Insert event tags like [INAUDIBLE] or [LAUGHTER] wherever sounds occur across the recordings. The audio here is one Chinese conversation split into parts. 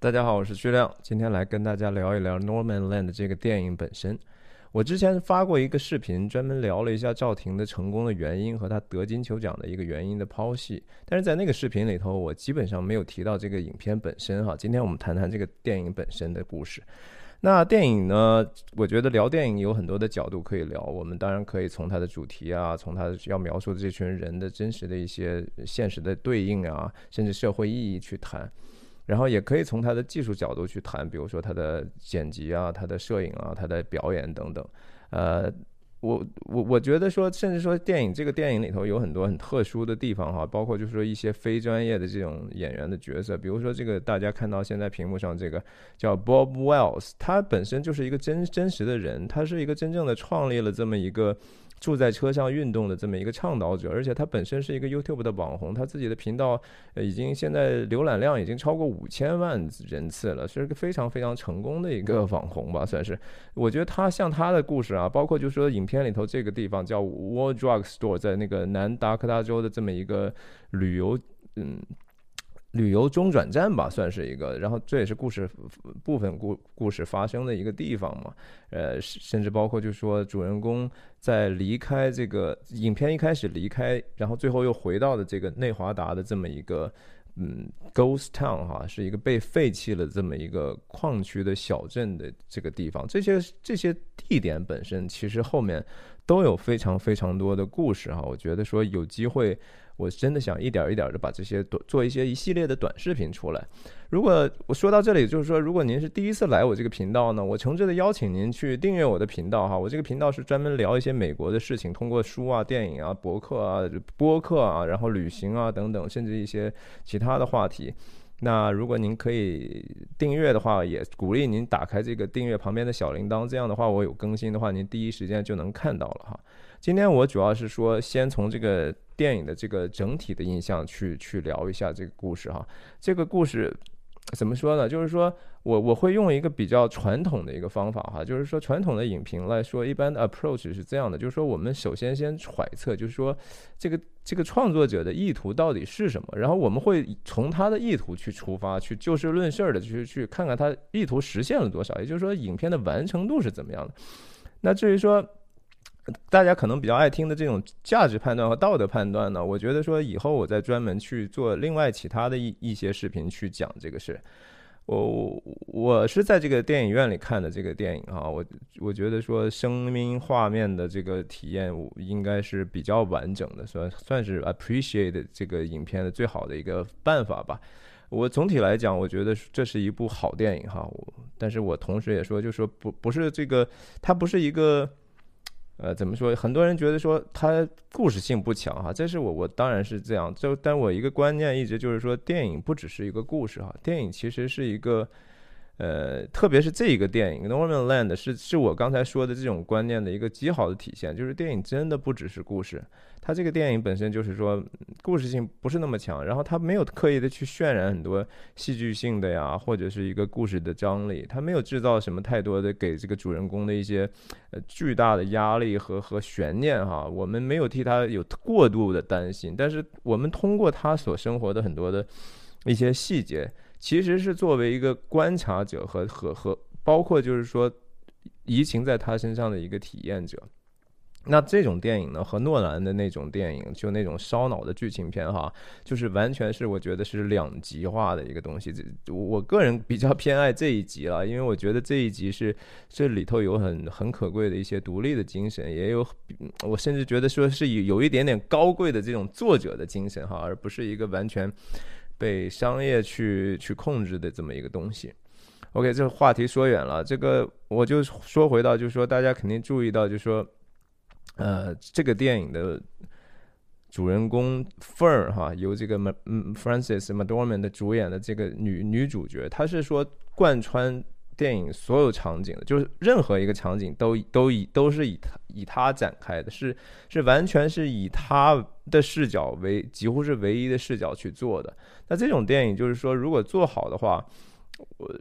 大家好，我是徐亮，今天来跟大家聊一聊《Norman Land》这个电影本身。我之前发过一个视频，专门聊了一下赵婷的成功的原因和她得金球奖的一个原因的剖析。但是在那个视频里头，我基本上没有提到这个影片本身哈。今天我们谈谈这个电影本身的故事。那电影呢？我觉得聊电影有很多的角度可以聊。我们当然可以从它的主题啊，从它要描述的这群人的真实的一些现实的对应啊，甚至社会意义去谈。然后也可以从他的技术角度去谈，比如说他的剪辑啊、他的摄影啊、他的表演等等。呃，我我我觉得说，甚至说电影这个电影里头有很多很特殊的地方哈，包括就是说一些非专业的这种演员的角色，比如说这个大家看到现在屏幕上这个叫 Bob Wells，他本身就是一个真真实的人，他是一个真正的创立了这么一个。住在车上运动的这么一个倡导者，而且他本身是一个 YouTube 的网红，他自己的频道已经现在浏览量已经超过五千万人次了，是个非常非常成功的一个网红吧，算是。我觉得他像他的故事啊，包括就是说影片里头这个地方叫 War Drug Store，在那个南达科他州的这么一个旅游，嗯。旅游中转站吧，算是一个。然后这也是故事部分故故事发生的一个地方嘛。呃，甚至包括就是说，主人公在离开这个影片一开始离开，然后最后又回到的这个内华达的这么一个嗯 Ghost Town 哈，是一个被废弃了这么一个矿区的小镇的这个地方。这些这些地点本身其实后面都有非常非常多的故事哈。我觉得说有机会。我真的想一点一点的把这些短做一些一系列的短视频出来。如果我说到这里，就是说，如果您是第一次来我这个频道呢，我诚挚的邀请您去订阅我的频道哈。我这个频道是专门聊一些美国的事情，通过书啊、电影啊、博客啊、播客啊，然后旅行啊等等，甚至一些其他的话题。那如果您可以订阅的话，也鼓励您打开这个订阅旁边的小铃铛，这样的话，我有更新的话，您第一时间就能看到了哈。今天我主要是说，先从这个电影的这个整体的印象去去聊一下这个故事哈。这个故事怎么说呢？就是说我我会用一个比较传统的一个方法哈，就是说传统的影评来说，一般的 approach 是这样的，就是说我们首先先揣测，就是说这个这个创作者的意图到底是什么，然后我们会从他的意图去出发，去就事论事儿的去去看看他意图实现了多少，也就是说影片的完成度是怎么样的。那至于说。大家可能比较爱听的这种价值判断和道德判断呢，我觉得说以后我再专门去做另外其他的一一些视频去讲这个事。我我是在这个电影院里看的这个电影啊，我我觉得说声音画面的这个体验应该是比较完整的，算算是 appreciate 这个影片的最好的一个办法吧。我总体来讲，我觉得这是一部好电影哈。但是我同时也说，就说不不是这个，它不是一个。呃，怎么说？很多人觉得说它故事性不强哈，这是我我当然是这样。就但我一个观念一直就是说，电影不只是一个故事哈，电影其实是一个。呃，特别是这一个电影《Norman Land》是是我刚才说的这种观念的一个极好的体现，就是电影真的不只是故事，它这个电影本身就是说故事性不是那么强，然后它没有刻意的去渲染很多戏剧性的呀，或者是一个故事的张力，它没有制造什么太多的给这个主人公的一些呃巨大的压力和和悬念哈，我们没有替他有过度的担心，但是我们通过他所生活的很多的一些细节。其实是作为一个观察者和和和，包括就是说移情在他身上的一个体验者。那这种电影呢，和诺兰的那种电影，就那种烧脑的剧情片哈，就是完全是我觉得是两极化的一个东西。这我个人比较偏爱这一集了，因为我觉得这一集是这里头有很很可贵的一些独立的精神，也有我甚至觉得说是有有一点点高贵的这种作者的精神哈，而不是一个完全。被商业去去控制的这么一个东西，OK，这个话题说远了，这个我就说回到，就是说大家肯定注意到，就是说，呃，这个电影的主人公 Fern 哈，由这个 Francis McDormand 主演的这个女女主角，她是说贯穿。电影所有场景的，就是任何一个场景都都以都是以他以他展开的，是是完全是以他的视角为几乎是唯一的视角去做的。那这种电影就是说，如果做好的话，我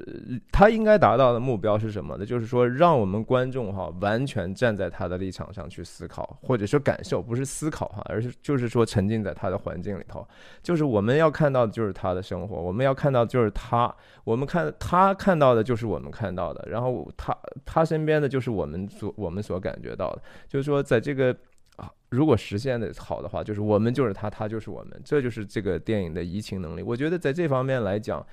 他应该达到的目标是什么呢？就是说，让我们观众哈完全站在他的立场上去思考，或者说感受，不是思考哈，而是就是说沉浸在他的环境里头。就是我们要看到的就是他的生活，我们要看到就是他，我们看他看到的就是我们看到的，然后他他身边的就是我们所我们所感觉到的。就是说，在这个啊，如果实现的好的话，就是我们就是他，他就是我们，这就是这个电影的移情能力。我觉得在这方面来讲。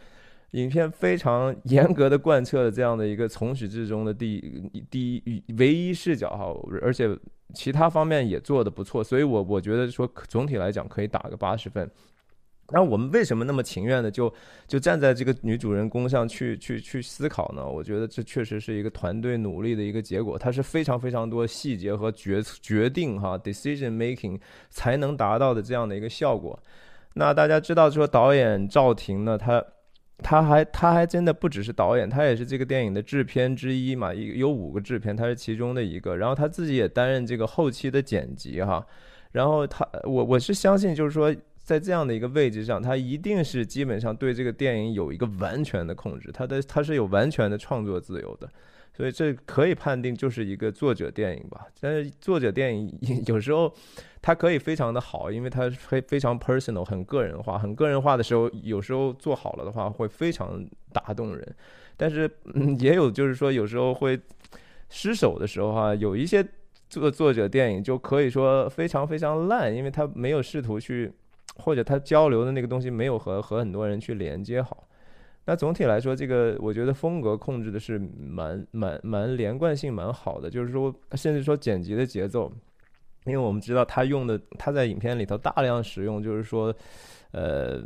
影片非常 [LAUGHS] 严格的贯彻了这样的一个从始至终的第第一唯一视角哈，而且其他方面也做的不错，所以我我觉得说总体来讲可以打个八十分。那我们为什么那么情愿的就就站在这个女主人公上去去去思考呢？我觉得这确实是一个团队努力的一个结果，它是非常非常多细节和决决定哈 decision making 才能达到的这样的一个效果。那大家知道说导演赵婷呢，他。他还他还真的不只是导演，他也是这个电影的制片之一嘛，一有五个制片，他是其中的一个。然后他自己也担任这个后期的剪辑哈。然后他我我是相信，就是说在这样的一个位置上，他一定是基本上对这个电影有一个完全的控制，他的他是有完全的创作自由的。所以这可以判定就是一个作者电影吧。但是作者电影 [LAUGHS] 有时候它可以非常的好，因为它非非常 personal，很个人化。很个人化的时候，有时候做好了的话会非常打动人。但是嗯也有就是说有时候会失手的时候哈，有一些作作者电影就可以说非常非常烂，因为他没有试图去或者他交流的那个东西没有和和很多人去连接好。那总体来说，这个我觉得风格控制的是蛮蛮蛮连贯性蛮好的，就是说，甚至说剪辑的节奏，因为我们知道他用的他在影片里头大量使用，就是说，呃。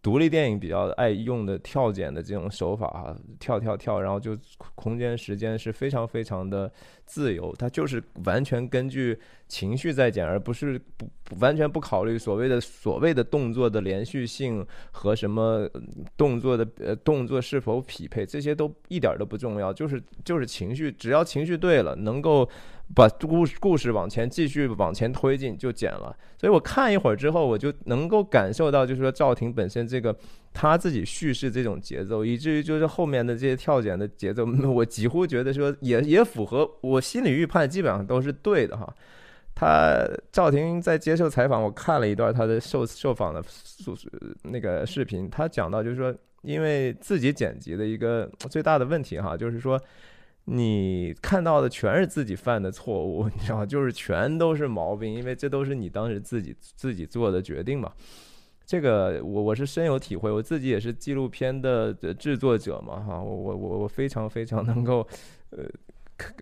独立电影比较爱用的跳剪的这种手法啊，跳跳跳，然后就空间时间是非常非常的自由，它就是完全根据情绪在剪，而不是不完全不考虑所谓的所谓的动作的连续性和什么动作的呃动作是否匹配，这些都一点都不重要，就是就是情绪，只要情绪对了，能够。把故故事往前继续往前推进就剪了，所以我看一会儿之后，我就能够感受到，就是说赵婷本身这个他自己叙事这种节奏，以至于就是后面的这些跳剪的节奏，[LAUGHS] 我几乎觉得说也也符合我心理预判，基本上都是对的哈。他赵婷在接受采访，我看了一段他的受受访的素那个视频，他讲到就是说，因为自己剪辑的一个最大的问题哈，就是说。你看到的全是自己犯的错误，你知道就是全都是毛病，因为这都是你当时自己自己做的决定嘛。这个我我是深有体会，我自己也是纪录片的制作者嘛，哈，我我我我非常非常能够，呃，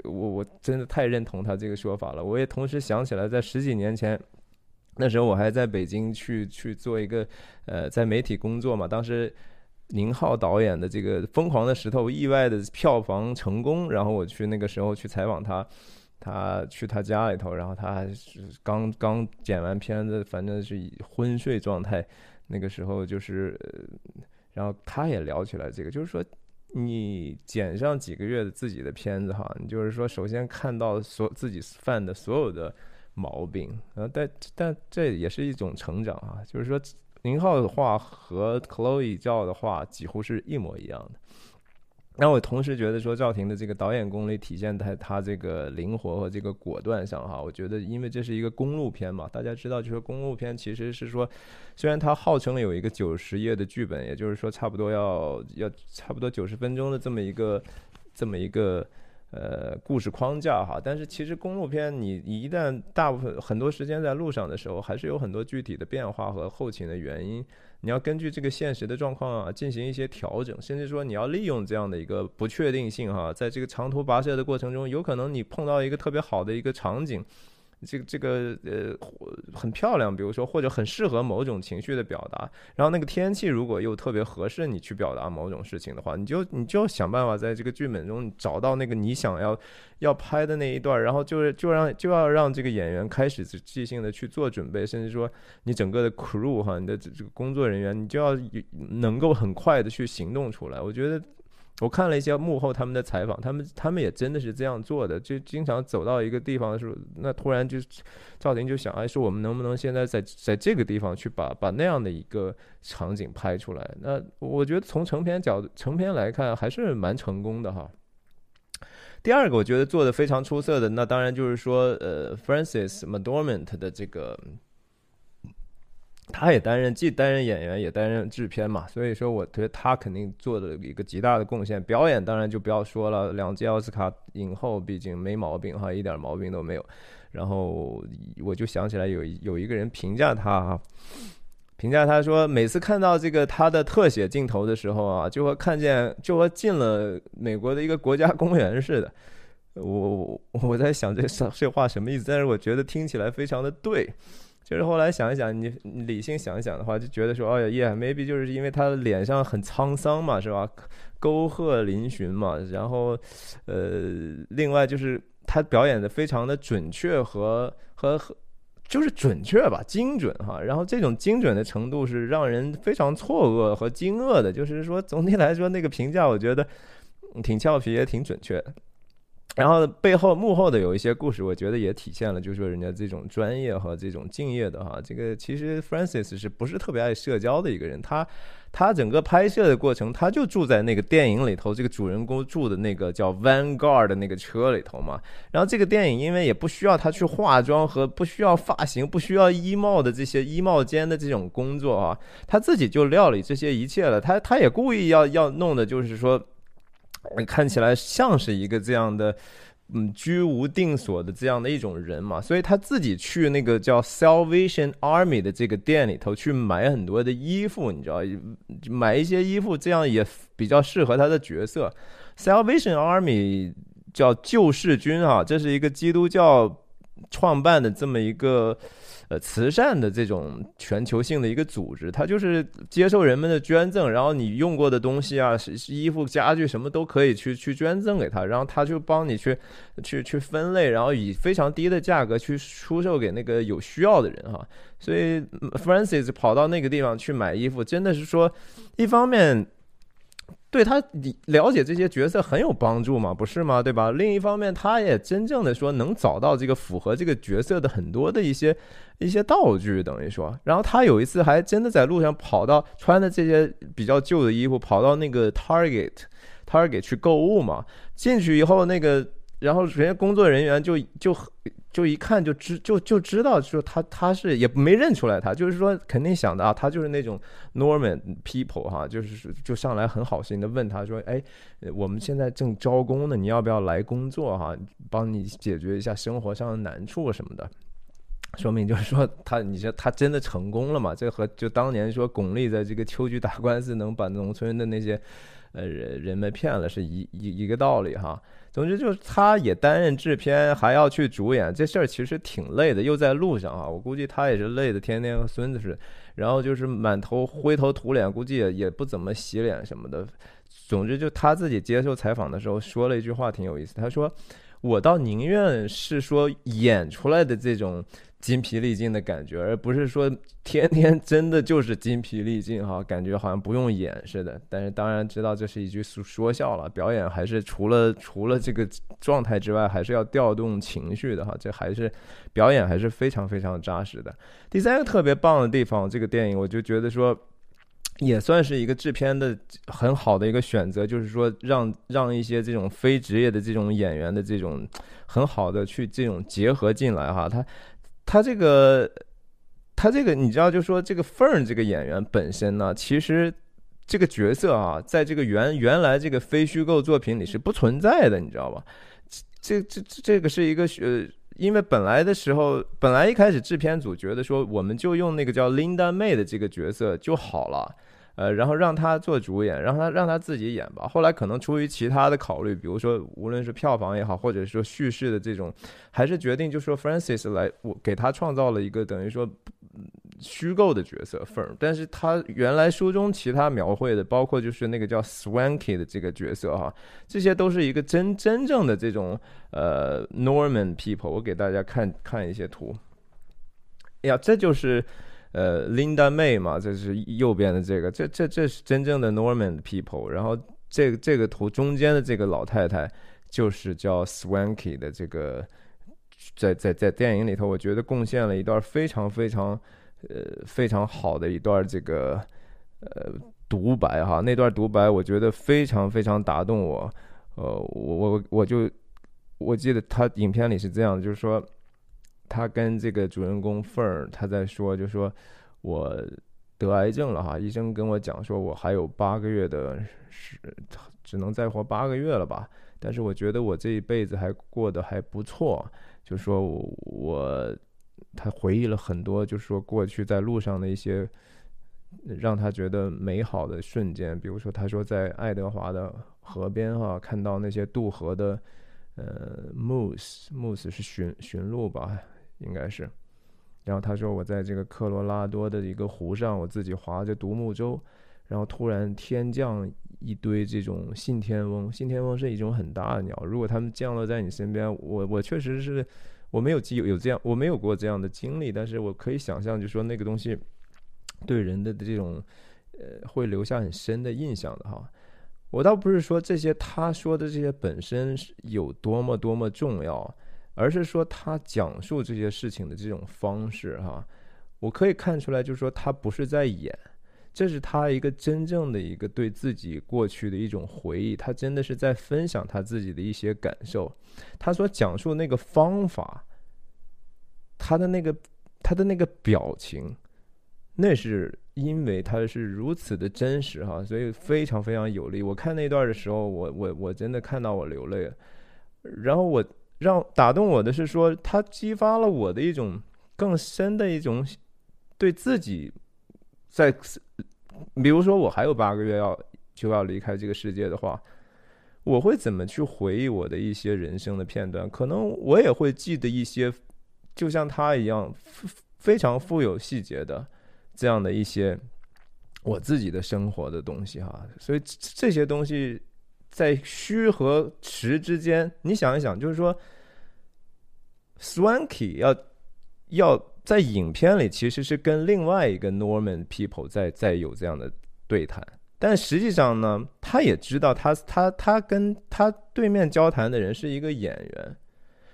我我真的太认同他这个说法了。我也同时想起来，在十几年前，那时候我还在北京去去做一个呃，在媒体工作嘛，当时。宁浩导演的这个《疯狂的石头》意外的票房成功，然后我去那个时候去采访他，他去他家里头，然后他刚刚剪完片子，反正是昏睡状态。那个时候就是，然后他也聊起来这个，就是说你剪上几个月的自己的片子哈，你就是说首先看到所自己犯的所有的毛病，啊，但但这也是一种成长啊，就是说。宁浩的话和 Chloe 教的话几乎是一模一样的。那我同时觉得说赵婷的这个导演功力体现在她这个灵活和这个果断上哈。我觉得因为这是一个公路片嘛，大家知道就是公路片其实是说，虽然它号称有一个九十页的剧本，也就是说差不多要要差不多九十分钟的这么一个这么一个。呃，故事框架哈，但是其实公路片你一旦大部分很多时间在路上的时候，还是有很多具体的变化和后勤的原因，你要根据这个现实的状况啊进行一些调整，甚至说你要利用这样的一个不确定性哈，在这个长途跋涉的过程中，有可能你碰到一个特别好的一个场景。这个这个呃很漂亮，比如说或者很适合某种情绪的表达，然后那个天气如果又特别合适你去表达某种事情的话，你就你就想办法在这个剧本中找到那个你想要要拍的那一段，然后就是就让就要让这个演员开始即兴的去做准备，甚至说你整个的 crew 哈，你的这个工作人员，你就要能够很快的去行动出来。我觉得我看了一些幕后他们的采访，他们他们也真的是这样做的，就经常走到一个地方的时候，那突然就赵婷就想，哎，说我们能不能现在在在这个地方去把把那样的一个场景拍出来？那我觉得从成片角度成片来看，还是蛮成功的哈。第二个我觉得做的非常出色的，那当然就是说，呃 f r a n c i s m c d o r m a n t 的这个。他也担任既担任演员也担任制片嘛，所以说我觉得他肯定做的一个极大的贡献。表演当然就不要说了，两届奥斯卡影后，毕竟没毛病哈，一点毛病都没有。然后我就想起来有有一个人评价他哈，评价他说每次看到这个他的特写镜头的时候啊，就和看见就和进了美国的一个国家公园似的。我我在想这这话什么意思？但是我觉得听起来非常的对。就是后来想一想，你理性想一想的话，就觉得说，哦呀，yeah，maybe 就是因为他的脸上很沧桑嘛，是吧？沟壑嶙峋嘛，然后，呃，另外就是他表演的非常的准确和和和，就是准确吧，精准哈。然后这种精准的程度是让人非常错愕和惊愕的。就是说，总体来说，那个评价我觉得挺俏皮，也挺准确。然后背后幕后的有一些故事，我觉得也体现了，就是说人家这种专业和这种敬业的哈。这个其实 Francis 是不是特别爱社交的一个人？他他整个拍摄的过程，他就住在那个电影里头，这个主人公住的那个叫 Vanguard 的那个车里头嘛。然后这个电影因为也不需要他去化妆和不需要发型、不需要衣帽的这些衣帽间的这种工作啊，他自己就料理这些一切了。他他也故意要要弄的就是说。看起来像是一个这样的，嗯，居无定所的这样的一种人嘛，所以他自己去那个叫 Salvation Army 的这个店里头去买很多的衣服，你知道，买一些衣服，这样也比较适合他的角色。Salvation Army 叫救世军啊，这是一个基督教创办的这么一个。呃，慈善的这种全球性的一个组织，它就是接受人们的捐赠，然后你用过的东西啊，衣服、家具什么都可以去去捐赠给他，然后他就帮你去去去分类，然后以非常低的价格去出售给那个有需要的人哈。所以 Francis 跑到那个地方去买衣服，真的是说，一方面。对他你了解这些角色很有帮助嘛，不是吗？对吧？另一方面，他也真正的说能找到这个符合这个角色的很多的一些一些道具，等于说，然后他有一次还真的在路上跑到穿的这些比较旧的衣服，跑到那个 Target Target 去购物嘛。进去以后，那个然后人家工作人员就就。就一看就知就就知道，就他他是也没认出来他，就是说肯定想的啊，他就是那种 Norman people 哈，就是就上来很好心的问他说，哎，我们现在正招工呢，你要不要来工作哈，帮你解决一下生活上的难处什么的，说明就是说他，你说他真的成功了嘛？这和就当年说巩俐在这个秋菊打官司能把农村的那些呃人人们骗了是一一一个道理哈。总之就是他也担任制片，还要去主演，这事儿其实挺累的，又在路上啊。我估计他也是累的，天天和孙子似的，然后就是满头灰头土脸，估计也也不怎么洗脸什么的。总之就他自己接受采访的时候说了一句话挺有意思，他说：“我倒宁愿是说演出来的这种。”筋疲力尽的感觉，而不是说天天真的就是筋疲力尽哈，感觉好像不用演似的。但是当然知道这是一句说说笑了，表演还是除了除了这个状态之外，还是要调动情绪的哈。这还是表演还是非常非常扎实的。第三个特别棒的地方，这个电影我就觉得说也算是一个制片的很好的一个选择，就是说让让一些这种非职业的这种演员的这种很好的去这种结合进来哈，他。他这个，他这个，你知道，就说这个 Fern 这个演员本身呢，其实这个角色啊，在这个原原来这个非虚构作品里是不存在的，你知道吧？这这这这个是一个呃，因为本来的时候，本来一开始制片组觉得说，我们就用那个叫 Linda May 的这个角色就好了。呃，然后让他做主演，让他让他自己演吧。后来可能出于其他的考虑，比如说无论是票房也好，或者说叙事的这种，还是决定就说 Francis 来，我给他创造了一个等于说虚构的角色 Firm，。但是他原来书中其他描绘的，包括就是那个叫 Swanky 的这个角色哈，这些都是一个真真正的这种呃 Norman people。我给大家看看一些图。呀，这就是。呃，Linda May 嘛，这是右边的这个，这这这是真正的 Norman people。然后这个这个图中间的这个老太太就是叫 Swanky 的这个，在在在电影里头，我觉得贡献了一段非常非常呃非常好的一段这个呃独白哈，那段独白我觉得非常非常打动我，呃，我我我就我记得他影片里是这样的，就是说他跟这个主人公凤儿他在说，就说我。得癌症了哈，医生跟我讲说，我还有八个月的，是只能再活八个月了吧。但是我觉得我这一辈子还过得还不错，就说我他回忆了很多，就是说过去在路上的一些让他觉得美好的瞬间，比如说他说在爱德华的河边哈，看到那些渡河的呃 moose moose 是驯驯鹿吧，应该是。然后他说：“我在这个科罗拉多的一个湖上，我自己划着独木舟，然后突然天降一堆这种信天翁。信天翁是一种很大的鸟，如果它们降落在你身边，我我确实是我没有记有这样我没有过这样的经历，但是我可以想象，就说那个东西对人的这种呃会留下很深的印象的哈。我倒不是说这些他说的这些本身是有多么多么重要。”而是说他讲述这些事情的这种方式，哈，我可以看出来，就是说他不是在演，这是他一个真正的一个对自己过去的一种回忆，他真的是在分享他自己的一些感受，他所讲述那个方法，他的那个他的那个表情，那是因为他是如此的真实，哈，所以非常非常有力。我看那段的时候，我我我真的看到我流泪了，然后我。让打动我的是说，他激发了我的一种更深的一种对自己在，比如说我还有八个月要就要离开这个世界的话，我会怎么去回忆我的一些人生的片段？可能我也会记得一些，就像他一样非常富有细节的这样的一些我自己的生活的东西哈。所以这些东西。在虚和实之间，你想一想，就是说，Swanky 要要在影片里其实是跟另外一个 Norman people 在在有这样的对谈，但实际上呢，他也知道他他他跟他对面交谈的人是一个演员，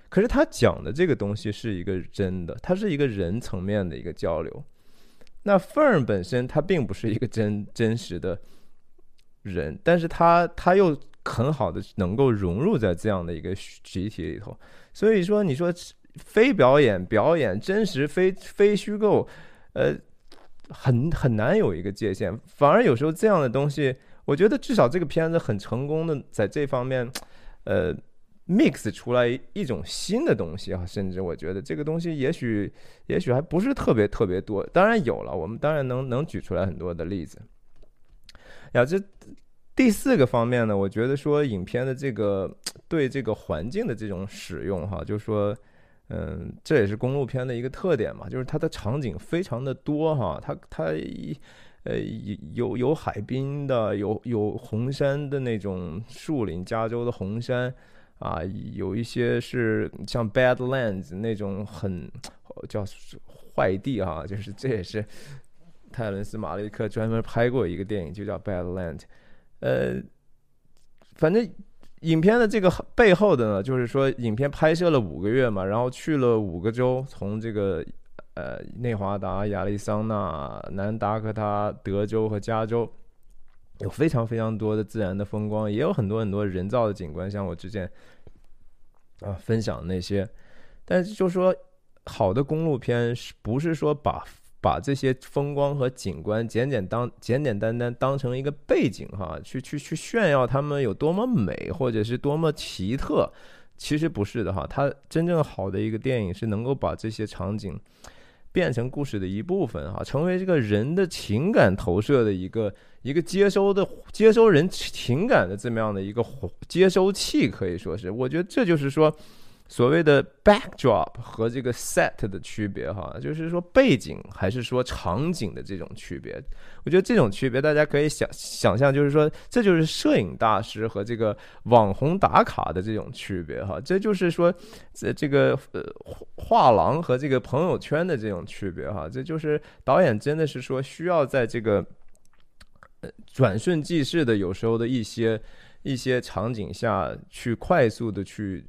可是他讲的这个东西是一个真的，他是一个人层面的一个交流。那 Fern 本身他并不是一个真真实的人，但是他他又。很好的能够融入在这样的一个集体里头，所以说你说非表演表演真实非非虚构，呃，很很难有一个界限。反而有时候这样的东西，我觉得至少这个片子很成功的在这方面，呃，mix 出来一种新的东西啊。甚至我觉得这个东西也许也许还不是特别特别多，当然有了，我们当然能能举出来很多的例子。呀，这。第四个方面呢，我觉得说影片的这个对这个环境的这种使用，哈，就是说，嗯，这也是公路片的一个特点嘛，就是它的场景非常的多，哈，它它，呃，有有海滨的，有有红山的那种树林，加州的红山，啊，有一些是像 Badlands 那种很叫坏地，哈，就是这也是泰伦斯·马利克专门拍过一个电影，就叫 Badlands。呃，反正影片的这个背后的呢，就是说影片拍摄了五个月嘛，然后去了五个州，从这个呃内华达、亚利桑那、南达科他、德州和加州，有非常非常多的自然的风光，也有很多很多人造的景观，像我之前啊分享那些，但是就说好的公路片是不是说把。把这些风光和景观简简当简简单单当成一个背景哈，去去去炫耀他们有多么美或者是多么奇特，其实不是的哈。它真正好的一个电影是能够把这些场景变成故事的一部分哈，成为这个人的情感投射的一个一个接收的接收人情感的这么样的一个接收器，可以说是，我觉得这就是说。所谓的 backdrop 和这个 set 的区别，哈，就是说背景还是说场景的这种区别。我觉得这种区别大家可以想想象，就是说这就是摄影大师和这个网红打卡的这种区别，哈，这就是说这这个呃画廊和这个朋友圈的这种区别，哈，这就是导演真的是说需要在这个转瞬即逝的，有时候的一些一些场景下去快速的去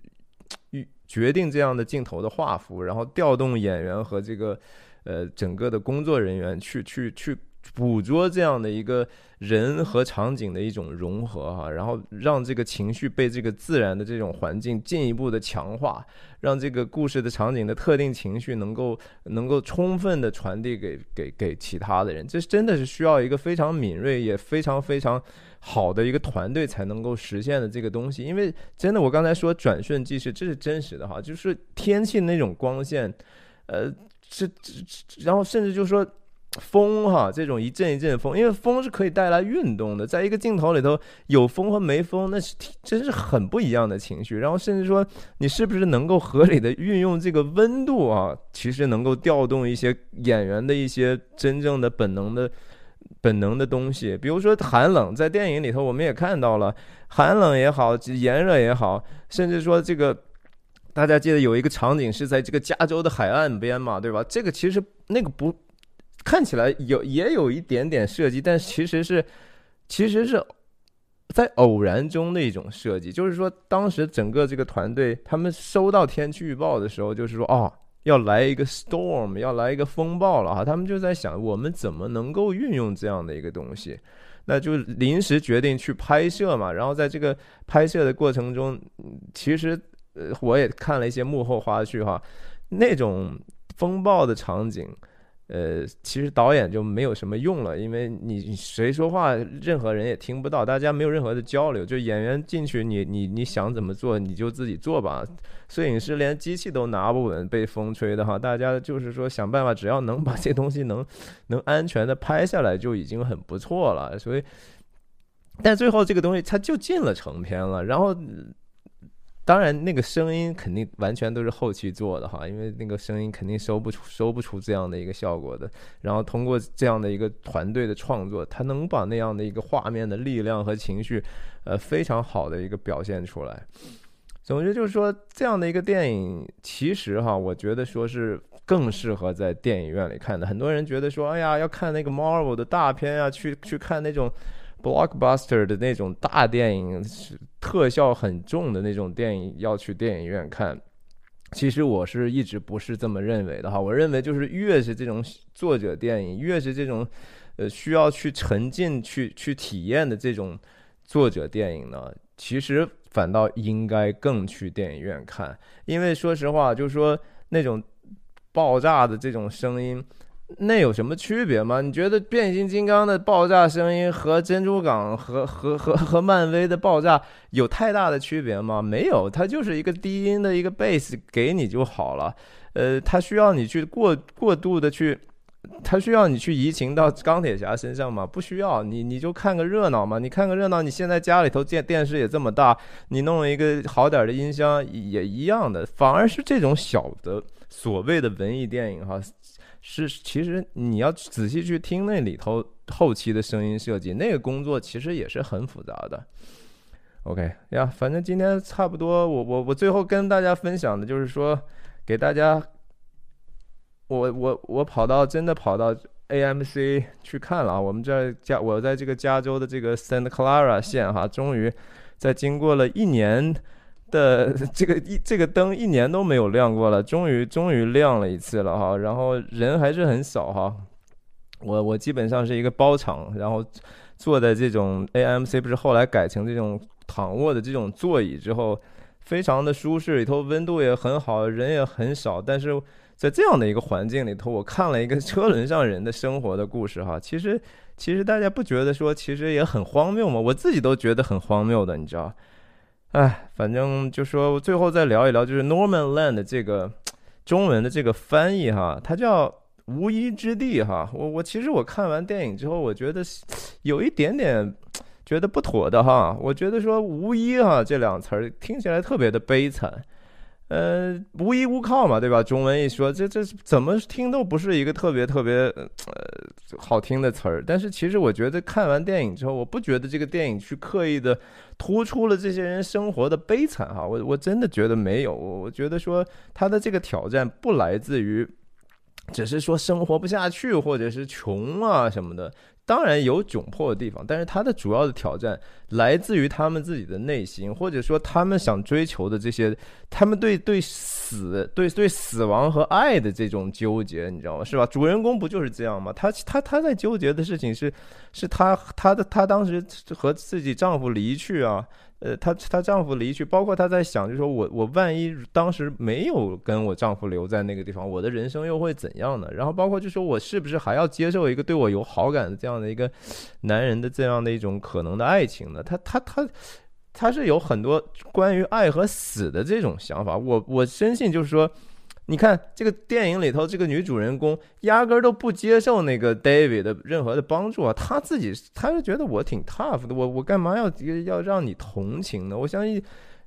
决定这样的镜头的画幅，然后调动演员和这个呃整个的工作人员去去去。捕捉这样的一个人和场景的一种融合哈，然后让这个情绪被这个自然的这种环境进一步的强化，让这个故事的场景的特定情绪能够能够充分的传递给给给其他的人，这真的是需要一个非常敏锐也非常非常好的一个团队才能够实现的这个东西。因为真的，我刚才说转瞬即逝，这是真实的哈，就是天气那种光线，呃，这然后甚至就说。风哈，这种一阵一阵的风，因为风是可以带来运动的。在一个镜头里头，有风和没风，那是真是很不一样的情绪。然后甚至说，你是不是能够合理的运用这个温度啊？其实能够调动一些演员的一些真正的本能的本能的东西。比如说寒冷，在电影里头我们也看到了，寒冷也好，炎热也好，甚至说这个大家记得有一个场景是在这个加州的海岸边嘛，对吧？这个其实那个不。看起来有也有一点点设计，但其实是，其实是在偶然中的一种设计。就是说，当时整个这个团队他们收到天气预报的时候，就是说，哦，要来一个 storm，要来一个风暴了哈。他们就在想，我们怎么能够运用这样的一个东西？那就临时决定去拍摄嘛。然后在这个拍摄的过程中，其实，我也看了一些幕后花絮哈，那种风暴的场景。呃，其实导演就没有什么用了，因为你谁说话，任何人也听不到，大家没有任何的交流。就演员进去，你你你想怎么做，你就自己做吧。摄影师连机器都拿不稳，被风吹的哈，大家就是说想办法，只要能把这东西能能安全的拍下来，就已经很不错了。所以，但最后这个东西它就进了成片了，然后。当然，那个声音肯定完全都是后期做的哈，因为那个声音肯定收不出、收不出这样的一个效果的。然后通过这样的一个团队的创作，他能把那样的一个画面的力量和情绪，呃，非常好的一个表现出来。总之就是说，这样的一个电影，其实哈，我觉得说是更适合在电影院里看的。很多人觉得说，哎呀，要看那个 Marvel 的大片啊，去去看那种。Blockbuster 的那种大电影，特效很重的那种电影，要去电影院看。其实我是一直不是这么认为的哈。我认为就是越是这种作者电影，越是这种呃需要去沉浸、去去体验的这种作者电影呢，其实反倒应该更去电影院看。因为说实话，就是说那种爆炸的这种声音。那有什么区别吗？你觉得变形金刚的爆炸声音和珍珠港和和和和漫威的爆炸有太大的区别吗？没有，它就是一个低音的一个 bass 给你就好了。呃，它需要你去过过度的去，它需要你去移情到钢铁侠身上吗？不需要，你你就看个热闹嘛。你看个热闹，你现在家里头电电视也这么大，你弄一个好点的音箱也一样的。反而是这种小的所谓的文艺电影哈。是，其实你要仔细去听那里头后期的声音设计，那个工作其实也是很复杂的。OK 呀，反正今天差不多，我我我最后跟大家分享的就是说，给大家，我我我跑到真的跑到 AMC 去看了啊，我们这加我在这个加州的这个 Santa Clara 县哈，终于在经过了一年。的 [LAUGHS] 这个一这个灯一年都没有亮过了，终于终于亮了一次了哈，然后人还是很少哈。我我基本上是一个包场，然后坐在这种 AMC 不是后来改成这种躺卧的这种座椅之后，非常的舒适，里头温度也很好，人也很少。但是在这样的一个环境里头，我看了一个 [LAUGHS] 车轮上人的生活的故事哈。其实其实大家不觉得说其实也很荒谬吗？我自己都觉得很荒谬的，你知道。哎，反正就说最后再聊一聊，就是 Norman Land 这个 [TSK] 中文的这个翻译哈，它叫无依之地哈。我我其实我看完电影之后，我觉得 [TSK] 有一点点 [TSK] 觉得不妥的哈。我觉得说无依哈这两词儿听起来特别的悲惨。呃，无依无靠嘛，对吧？中文一说，这这怎么听都不是一个特别特别呃好听的词儿。但是其实我觉得看完电影之后，我不觉得这个电影去刻意的突出了这些人生活的悲惨哈。我我真的觉得没有，我我觉得说他的这个挑战不来自于只是说生活不下去或者是穷啊什么的。当然有窘迫的地方，但是他的主要的挑战来自于他们自己的内心，或者说他们想追求的这些，他们对对死、对对死亡和爱的这种纠结，你知道吗？是吧？主人公不就是这样吗？他他他在纠结的事情是，是他他的他当时和自己丈夫离去啊。呃，她她丈夫离去，包括她在想，就说我我万一当时没有跟我丈夫留在那个地方，我的人生又会怎样呢？然后包括就说我是不是还要接受一个对我有好感的这样的一个男人的这样的一种可能的爱情呢？她她她她是有很多关于爱和死的这种想法。我我深信就是说。你看这个电影里头，这个女主人公压根儿都不接受那个 David 的任何的帮助啊，她自己她是觉得我挺 tough 的，我我干嘛要要让你同情呢？我相信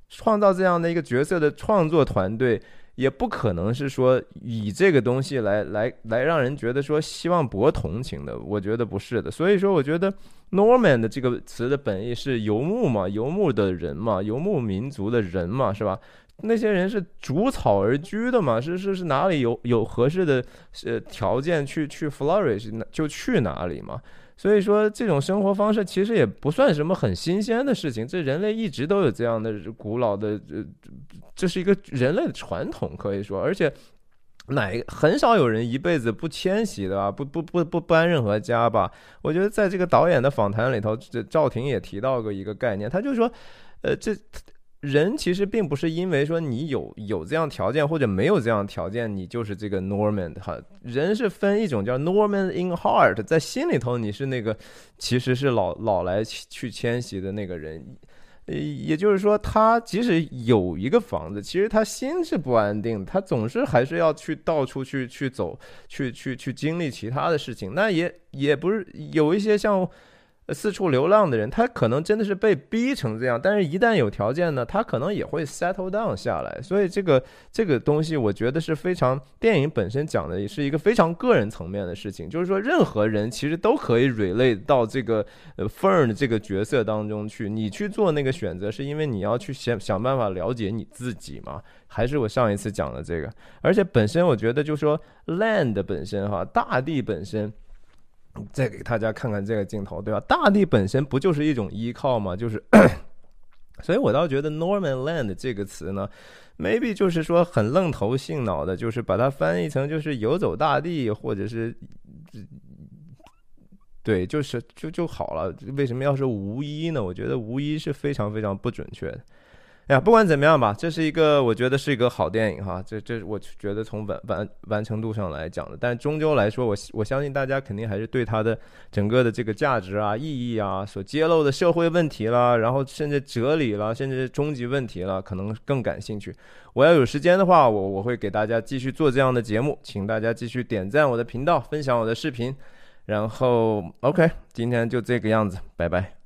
创造这样的一个角色的创作团队也不可能是说以这个东西来来来让人觉得说希望博同情的，我觉得不是的。所以说，我觉得 Norman 的这个词的本意是游牧嘛，游牧的人嘛，游牧民族的人嘛，是吧？那些人是逐草而居的嘛？是是是哪里有有合适的呃条件去去 flourish 就去哪里嘛？所以说这种生活方式其实也不算什么很新鲜的事情，这人类一直都有这样的古老的呃，这是一个人类的传统可以说，而且哪很少有人一辈子不迁徙的吧？不不不不搬任何家吧？我觉得在这个导演的访谈里头，这赵婷也提到过一个概念，他就说，呃这。人其实并不是因为说你有有这样条件或者没有这样条件，你就是这个 Norman 哈。人是分一种叫 Norman in heart，在心里头你是那个其实是老老来去迁徙的那个人。也就是说，他即使有一个房子，其实他心是不安定，他总是还是要去到处去去走，去去去经历其他的事情。那也也不是有一些像。四处流浪的人，他可能真的是被逼成这样，但是一旦有条件呢，他可能也会 settle down 下来。所以这个这个东西，我觉得是非常电影本身讲的也是一个非常个人层面的事情，就是说任何人其实都可以 relate 到这个呃 Fern 这个角色当中去。你去做那个选择，是因为你要去想想办法了解你自己嘛？还是我上一次讲的这个？而且本身我觉得，就是说 land 本身哈，大地本身。再给大家看看这个镜头，对吧？大地本身不就是一种依靠吗？就是，[COUGHS] 所以我倒觉得 Norman Land 这个词呢，maybe 就是说很愣头性脑的，就是把它翻译成就是游走大地，或者是，对，就是就就好了。为什么要是无一呢？我觉得无一是非常非常不准确的。哎呀，不管怎么样吧，这是一个我觉得是一个好电影哈。这这，我觉得从完完完成度上来讲的，但终究来说，我我相信大家肯定还是对它的整个的这个价值啊、意义啊、所揭露的社会问题啦，然后甚至哲理啦，甚至终极问题了，可能更感兴趣。我要有时间的话，我我会给大家继续做这样的节目，请大家继续点赞我的频道，分享我的视频，然后 OK，今天就这个样子，拜拜。